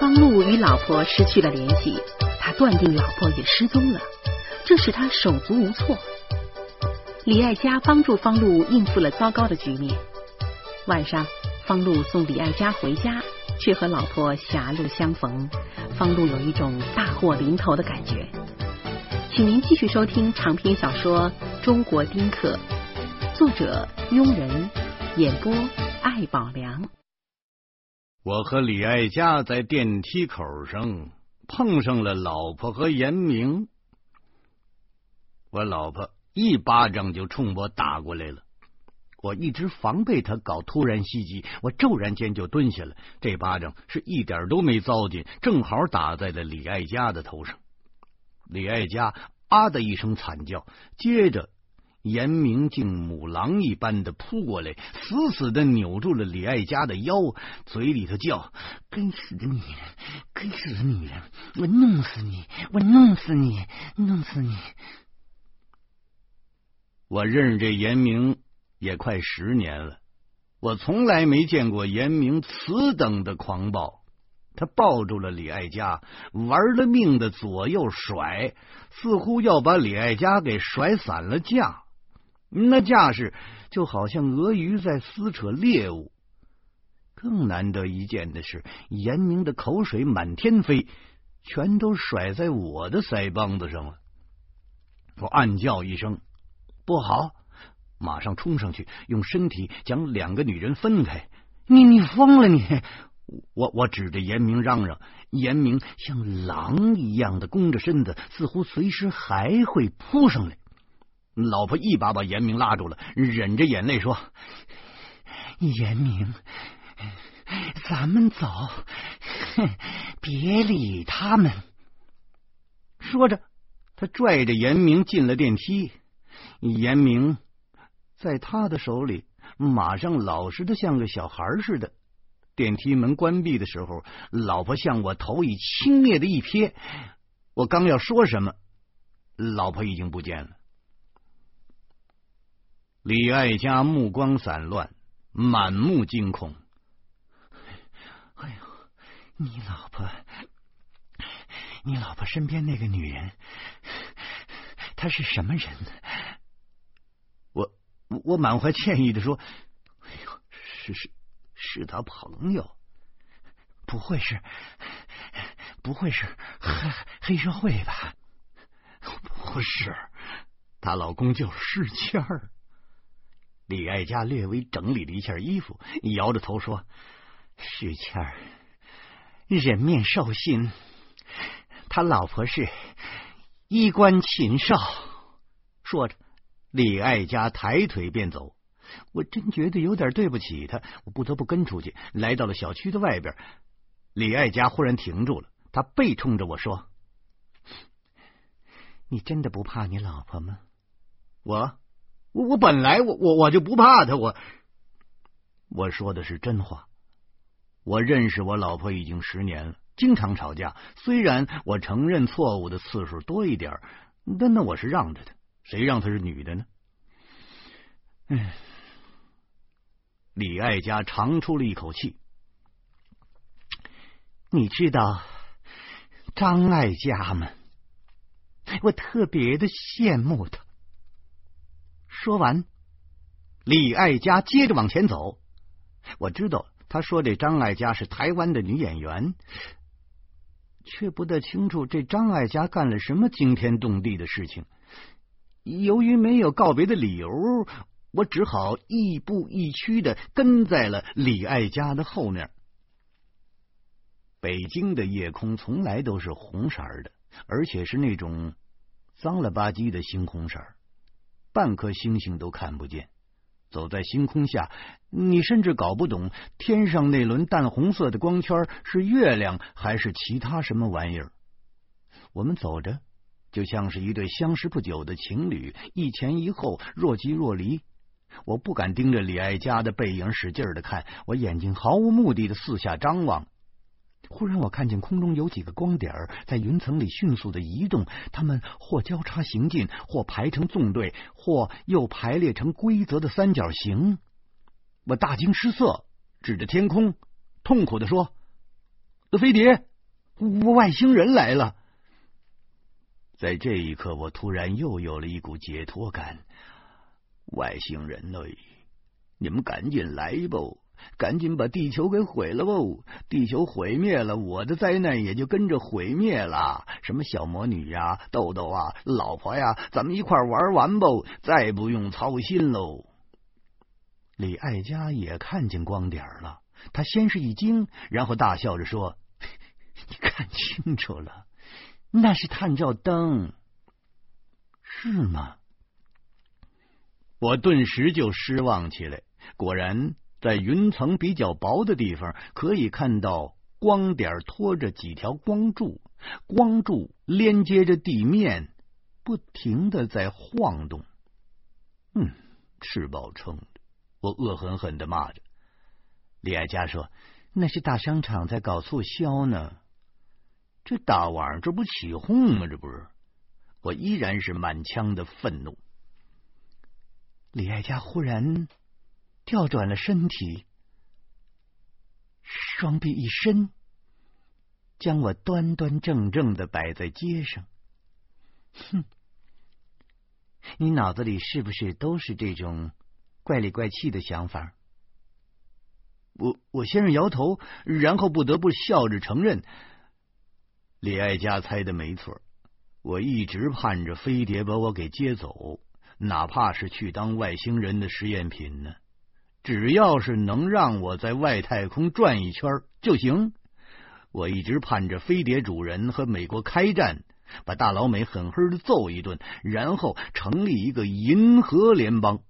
方路与老婆失去了联系，他断定老婆也失踪了，这使他手足无措。李爱家帮助方路应付了糟糕的局面。晚上，方路送李爱家回家，却和老婆狭路相逢。方路有一种大祸临头的感觉。请您继续收听长篇小说《中国丁克》，作者庸人，演播艾宝良。我和李爱佳在电梯口上碰上了老婆和严明，我老婆一巴掌就冲我打过来了。我一直防备他搞突然袭击，我骤然间就蹲下了。这巴掌是一点都没糟践，正好打在了李爱佳的头上。李爱佳啊的一声惨叫，接着严明竟母狼一般的扑过来，死死的扭住了李爱家的腰，嘴里头叫：“该死的女人，该死的女人，我弄死你，我弄死你，弄死你！”我认识这严明。也快十年了，我从来没见过严明此等的狂暴。他抱住了李爱佳，玩了命的左右甩，似乎要把李爱佳给甩散了架。那架势就好像鳄鱼在撕扯猎物。更难得一见的是，严明的口水满天飞，全都甩在我的腮帮子上了。我暗叫一声：“不好！”马上冲上去，用身体将两个女人分开。你你疯了你！我我指着严明嚷嚷。严明像狼一样的弓着身子，似乎随时还会扑上来。老婆一把把严明拉住了，忍着眼泪说：“严明，咱们走，哼 别理他们。”说着，他拽着严明进了电梯。严明。在他的手里，马上老实的像个小孩似的。电梯门关闭的时候，老婆向我投以轻蔑的一瞥。我刚要说什么，老婆已经不见了。李爱家目光散乱，满目惊恐。哎呦，你老婆，你老婆身边那个女人，她是什么人？我我满怀歉意的说：“哎呦，是是是他朋友，不会是不会是黑黑社会吧？不是，她老公叫世谦儿。”李爱家略微整理了一下衣服，摇着头说：“世谦儿人面兽心，他老婆是衣冠禽兽。”说着。李爱家抬腿便走，我真觉得有点对不起他，我不得不跟出去。来到了小区的外边，李爱家忽然停住了，他背冲着我说：“你真的不怕你老婆吗？”我我我本来我我我就不怕他，我我说的是真话。我认识我老婆已经十年了，经常吵架。虽然我承认错误的次数多一点，但那我是让着她。谁让她是女的呢？嗯，李爱家长出了一口气。你知道张爱家吗？我特别的羡慕她。说完，李爱家接着往前走。我知道他说这张爱家是台湾的女演员，却不大清楚这张爱家干了什么惊天动地的事情。由于没有告别的理由，我只好亦步亦趋的跟在了李爱家的后面。北京的夜空从来都是红色的，而且是那种脏了吧唧的猩红色，半颗星星都看不见。走在星空下，你甚至搞不懂天上那轮淡红色的光圈是月亮还是其他什么玩意儿。我们走着。就像是一对相识不久的情侣，一前一后，若即若离。我不敢盯着李爱家的背影使劲的看，我眼睛毫无目的的四下张望。忽然，我看见空中有几个光点在云层里迅速的移动，它们或交叉行进，或排成纵队，或又排列成规则的三角形。我大惊失色，指着天空，痛苦的说：“飞碟，外星人来了！在这一刻，我突然又有了一股解脱感。外星人呢？你们赶紧来吧！赶紧把地球给毁了吧！地球毁灭了，我的灾难也就跟着毁灭了。什么小魔女呀、豆豆啊、老婆呀，咱们一块玩完吧，再不用操心喽。李爱佳也看见光点了，他先是一惊，然后大笑着说：“ 你看清楚了，那是探照灯，是吗？”我顿时就失望起来。果然。在云层比较薄的地方，可以看到光点拖着几条光柱，光柱连接着地面，不停的在晃动。嗯，吃饱撑的，我恶狠狠的骂着。李爱佳说：“那是大商场在搞促销呢。”这大晚上这不起哄吗？这不是？我依然是满腔的愤怒。李爱佳忽然。调转了身体，双臂一伸，将我端端正正的摆在街上。哼，你脑子里是不是都是这种怪里怪气的想法？我我先是摇头，然后不得不笑着承认：李爱佳猜的没错，我一直盼着飞碟把我给接走，哪怕是去当外星人的实验品呢。只要是能让我在外太空转一圈就行。我一直盼着飞碟主人和美国开战，把大老美狠狠的揍一顿，然后成立一个银河联邦。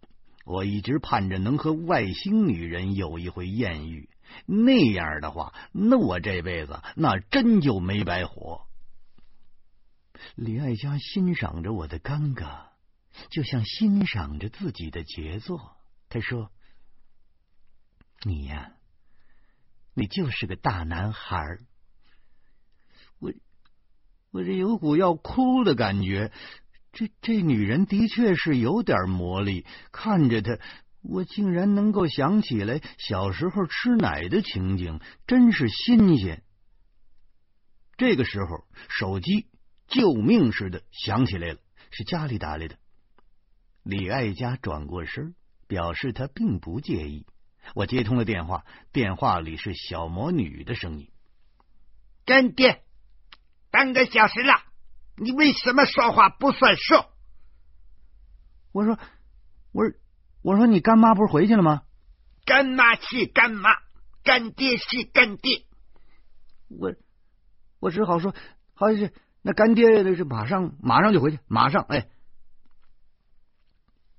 我一直盼着能和外星女人有一回艳遇，那样的话，那我这辈子那真就没白活。李爱佳欣赏着我的尴尬，就像欣赏着自己的杰作。他说。你呀，你就是个大男孩我我这有股要哭的感觉。这这女人的确是有点魔力，看着她，我竟然能够想起来小时候吃奶的情景，真是新鲜。这个时候，手机救命似的响起来了，是家里打来的。李爱佳转过身，表示他并不介意。我接通了电话，电话里是小魔女的声音：“干爹，半个小时了，你为什么说话不算数？”我说：“我说，我说你干妈不是回去了吗？”“干妈是干妈，干爹是干爹。”我我只好说：“好是那干爹那是马上马上就回去，马上哎。”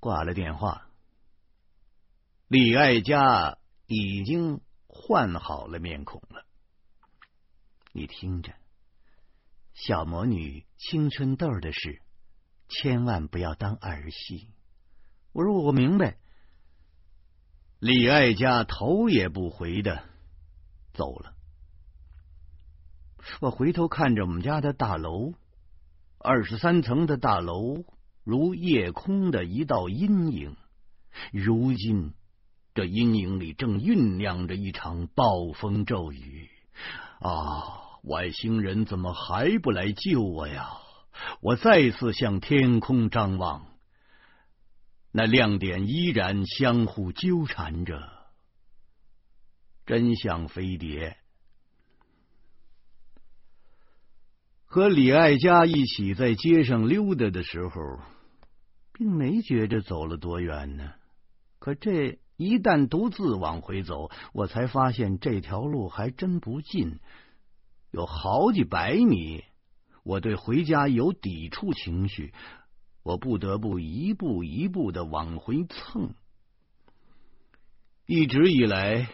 挂了电话。李爱佳已经换好了面孔了，你听着，小魔女青春痘的事，千万不要当儿戏。我说我明白。李爱家头也不回的走了。我回头看着我们家的大楼，二十三层的大楼如夜空的一道阴影，如今。这阴影里正酝酿着一场暴风骤雨啊！外星人怎么还不来救我呀？我再次向天空张望，那亮点依然相互纠缠着，真像飞碟。和李爱佳一起在街上溜达的时候，并没觉着走了多远呢。可这……一旦独自往回走，我才发现这条路还真不近，有好几百米。我对回家有抵触情绪，我不得不一步一步的往回蹭。一直以来，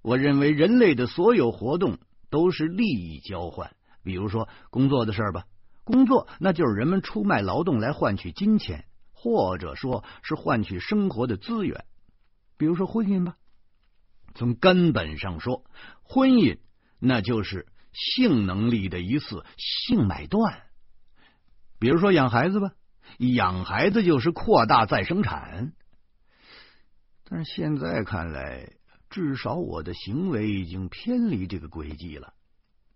我认为人类的所有活动都是利益交换，比如说工作的事儿吧，工作那就是人们出卖劳动来换取金钱，或者说是换取生活的资源。比如说婚姻吧，从根本上说，婚姻那就是性能力的一次性买断。比如说养孩子吧，养孩子就是扩大再生产。但是现在看来，至少我的行为已经偏离这个轨迹了。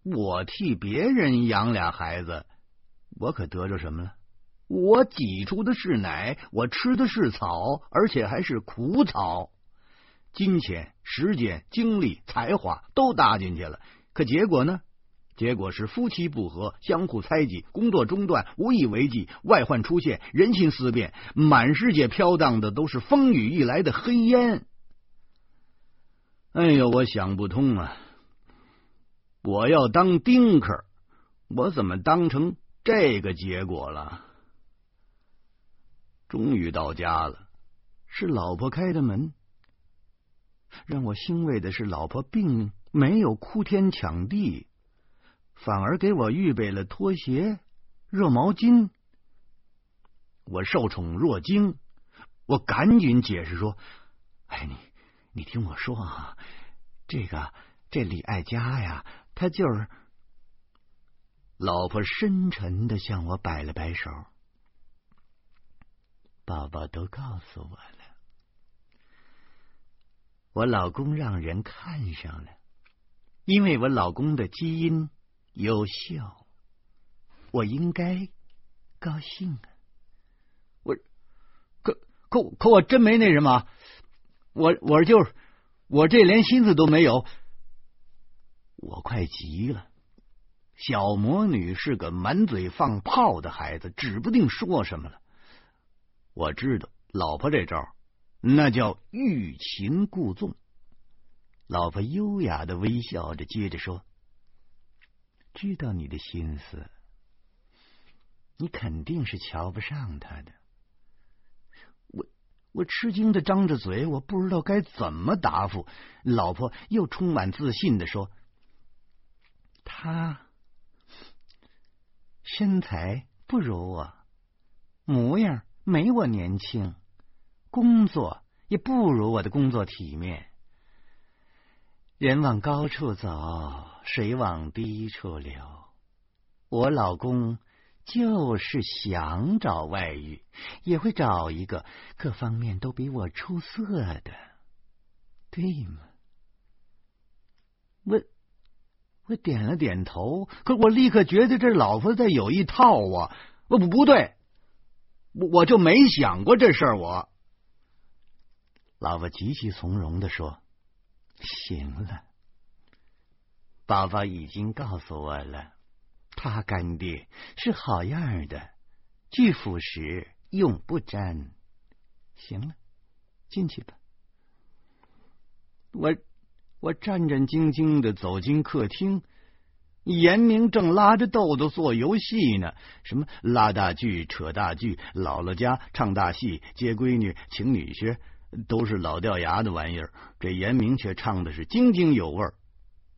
我替别人养俩孩子，我可得着什么了？我挤出的是奶，我吃的是草，而且还是苦草。金钱、时间、精力、才华都搭进去了，可结果呢？结果是夫妻不和，相互猜忌，工作中断，无以为继，外患出现，人心思变，满世界飘荡的都是风雨欲来的黑烟。哎呦，我想不通啊！我要当丁克，我怎么当成这个结果了？终于到家了，是老婆开的门。让我欣慰的是，老婆并没有哭天抢地。反而给我预备了拖鞋、热毛巾。我受宠若惊，我赶紧解释说：“哎，你你听我说啊，这个这李爱佳呀，他就是……”老婆深沉的向我摆了摆手：“宝宝都告诉我了，我老公让人看上了，因为我老公的基因。”优秀，我应该高兴啊！我可可可我真没那什么，我我就是我这连心思都没有，我快急了。小魔女是个满嘴放炮的孩子，指不定说什么了。我知道老婆这招，那叫欲擒故纵。老婆优雅的微笑着，接着说。知道你的心思，你肯定是瞧不上他的。我我吃惊的张着嘴，我不知道该怎么答复。老婆又充满自信的说：“他身材不如我，模样没我年轻，工作也不如我的工作体面。”人往高处走，水往低处流。我老公就是想找外遇，也会找一个各方面都比我出色的，对吗？我我点了点头，可我立刻觉得这老婆在有一套啊！不不不对，我就没想过这事儿。我老婆极其从容的说。行了，宝宝已经告诉我了，他干爹是好样的，拒腐蚀，永不沾。行了，进去吧。我我战战兢兢的走进客厅，严明正拉着豆豆做游戏呢，什么拉大锯、扯大锯，姥姥家唱大戏，接闺女，请女婿。都是老掉牙的玩意儿，这严明却唱的是津津有味，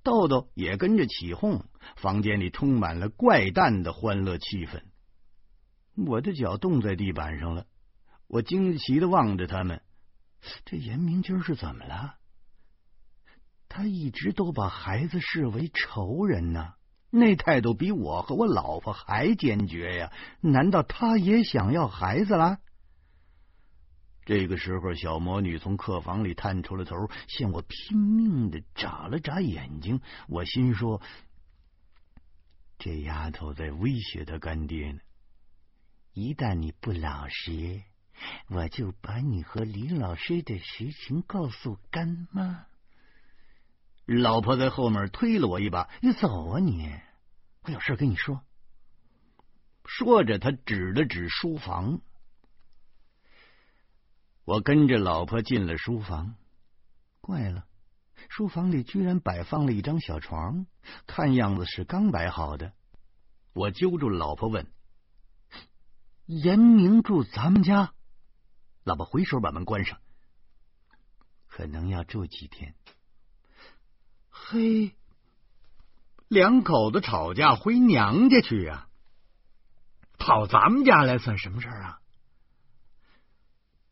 豆豆也跟着起哄，房间里充满了怪诞的欢乐气氛。我的脚冻在地板上了，我惊奇的望着他们，这严明今儿是怎么了？他一直都把孩子视为仇人呢，那态度比我和我老婆还坚决呀！难道他也想要孩子了？这个时候，小魔女从客房里探出了头，向我拼命的眨了眨眼睛。我心说：“这丫头在威胁她干爹呢。一旦你不老实，我就把你和李老师的实情告诉干妈。”老婆在后面推了我一把：“你走啊你！我有事跟你说。”说着，他指了指书房。我跟着老婆进了书房，怪了，书房里居然摆放了一张小床，看样子是刚摆好的。我揪住老婆问：“严明住咱们家？”老婆回手把门关上，可能要住几天。嘿，两口子吵架回娘家去啊？跑咱们家来算什么事儿啊？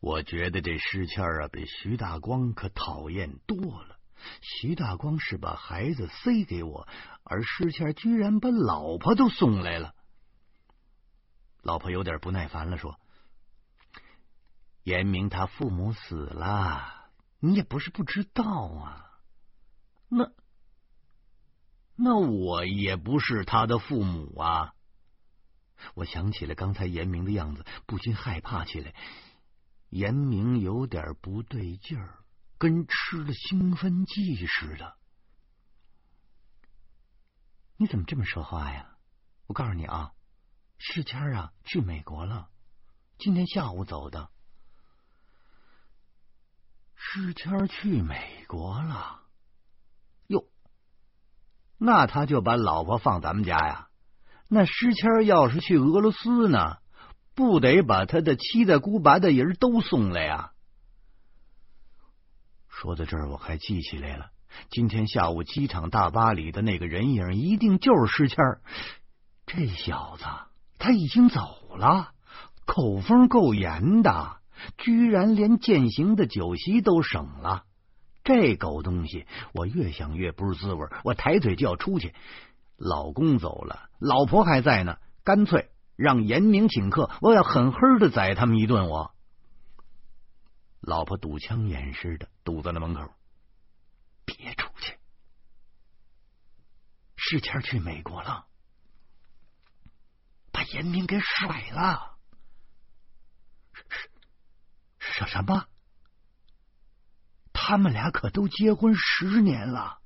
我觉得这诗谦啊，比徐大光可讨厌多了。徐大光是把孩子塞给我，而诗谦居然把老婆都送来了。老婆有点不耐烦了，说：“严明他父母死了，你也不是不知道啊。那那我也不是他的父母啊！我想起了刚才严明的样子，不禁害怕起来。严明有点不对劲儿，跟吃了兴奋剂似的。你怎么这么说话呀？我告诉你啊，世谦啊去美国了，今天下午走的。世谦去美国了。那他就把老婆放咱们家呀？那诗谦要是去俄罗斯呢，不得把他的七大姑八大姨都送来呀？说到这儿，我还记起来了，今天下午机场大巴里的那个人影，一定就是诗谦这小子他已经走了，口风够严的，居然连践行的酒席都省了。这狗东西，我越想越不是滋味。我抬腿就要出去，老公走了，老婆还在呢，干脆让严明请客，我要狠狠的宰他们一顿。我老婆堵枪眼似的堵在了门口，别出去。世谦去美国了，把严明给甩了。什什么？他们俩可都结婚十年了，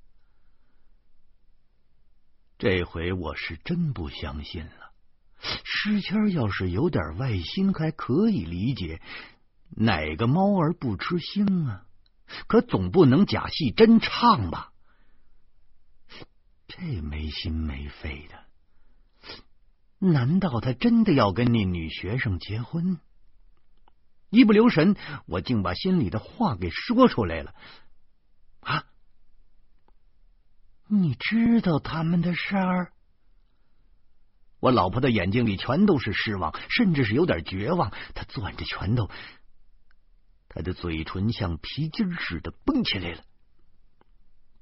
这回我是真不相信了。诗谦要是有点外心还可以理解，哪个猫儿不吃腥啊？可总不能假戏真唱吧？这没心没肺的，难道他真的要跟那女学生结婚？一不留神，我竟把心里的话给说出来了。啊，你知道他们的事儿？我老婆的眼睛里全都是失望，甚至是有点绝望。她攥着拳头，她的嘴唇像皮筋似的绷起来了。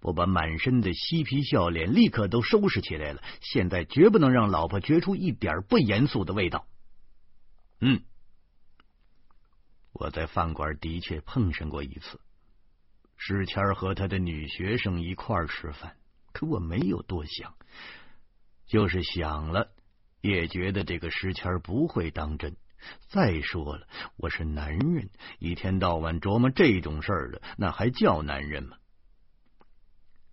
我把满身的嬉皮笑脸立刻都收拾起来了。现在绝不能让老婆觉出一点不严肃的味道。嗯。我在饭馆的确碰上过一次，史谦和他的女学生一块吃饭，可我没有多想，就是想了，也觉得这个石谦不会当真。再说了，我是男人，一天到晚琢磨这种事儿的，那还叫男人吗？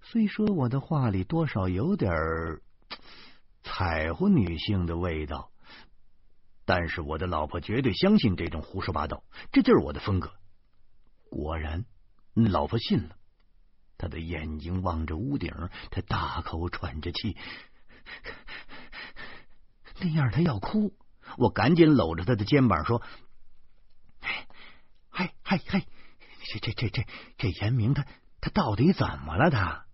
虽说我的话里多少有点儿 彩乎女性的味道。但是我的老婆绝对相信这种胡说八道，这就是我的风格。果然，老婆信了，她的眼睛望着屋顶，她大口喘着气，那样她要哭。我赶紧搂着她的肩膀说：“嗨嗨嗨，这这这这这严明他他到底怎么了？他？”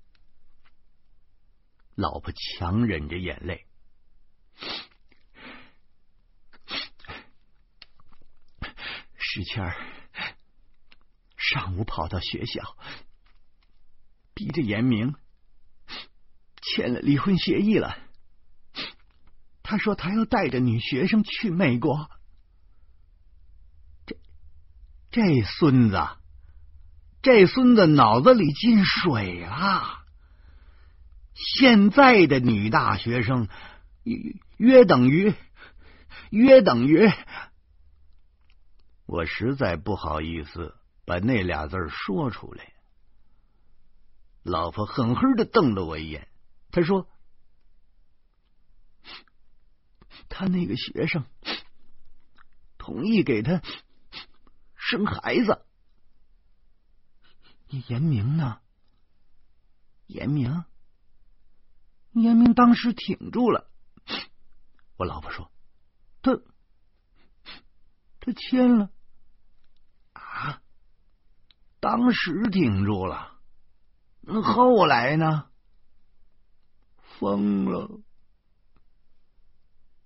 老婆强忍着眼泪。石谦儿上午跑到学校，逼着严明签了离婚协议了。他说他要带着女学生去美国。这这孙子，这孙子脑子里进水了。现在的女大学生约等于约等于。我实在不好意思把那俩字说出来。老婆狠狠的瞪了我一眼，他说：“他那个学生同意给他生孩子。”严明呢？严明，严明当时挺住了。我老婆说：“他。”他签了！当时挺住了，那后来呢？疯了！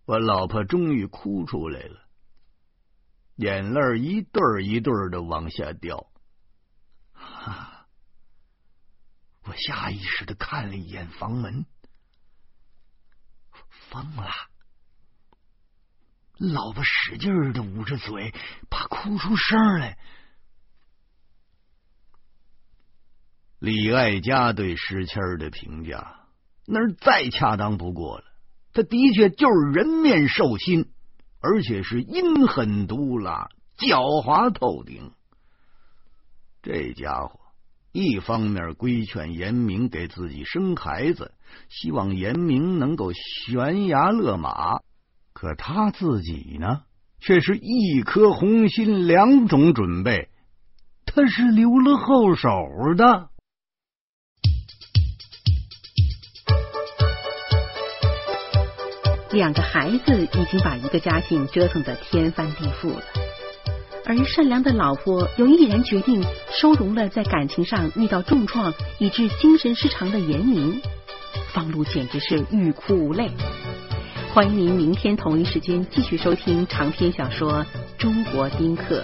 我老婆终于哭出来了，眼泪一对儿一对儿的往下掉。啊！我下意识的看了一眼房门，疯了。老婆使劲的捂着嘴，怕哭出声来。李爱家对石谦的评价那是再恰当不过了。他的确就是人面兽心，而且是阴狠毒辣、狡猾透顶。这家伙一方面规劝严明给自己生孩子，希望严明能够悬崖勒马，可他自己呢，却是一颗红心，两种准备，他是留了后手的。两个孩子已经把一个家境折腾得天翻地覆了，而善良的老婆又毅然决定收容了在感情上遇到重创以致精神失常的严明，方露简直是欲哭无泪。欢迎您明天同一时间继续收听长篇小说《中国丁克》。